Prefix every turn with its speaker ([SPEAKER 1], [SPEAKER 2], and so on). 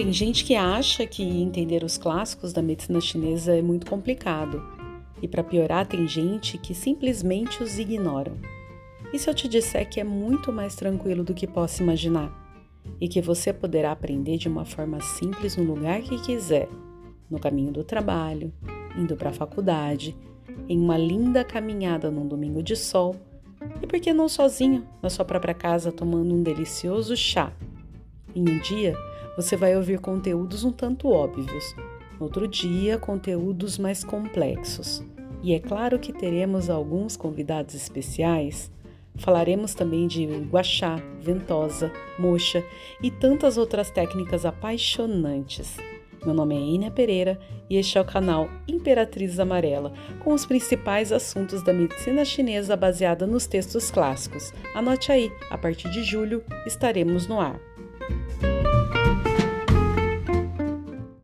[SPEAKER 1] Tem gente que acha que entender os clássicos da medicina chinesa é muito complicado. E para piorar, tem gente que simplesmente os ignoram. E se eu te disser que é muito mais tranquilo do que possa imaginar? E que você poderá aprender de uma forma simples no lugar que quiser, no caminho do trabalho, indo para a faculdade, em uma linda caminhada num domingo de sol, e por que não sozinho, na sua própria casa, tomando um delicioso chá? Em um dia, você vai ouvir conteúdos um tanto óbvios, outro dia, conteúdos mais complexos. E é claro que teremos alguns convidados especiais. Falaremos também de guachá, ventosa, mocha e tantas outras técnicas apaixonantes. Meu nome é Ina Pereira e este é o canal Imperatriz Amarela, com os principais assuntos da medicina chinesa baseada nos textos clássicos. Anote aí, a partir de julho estaremos no ar.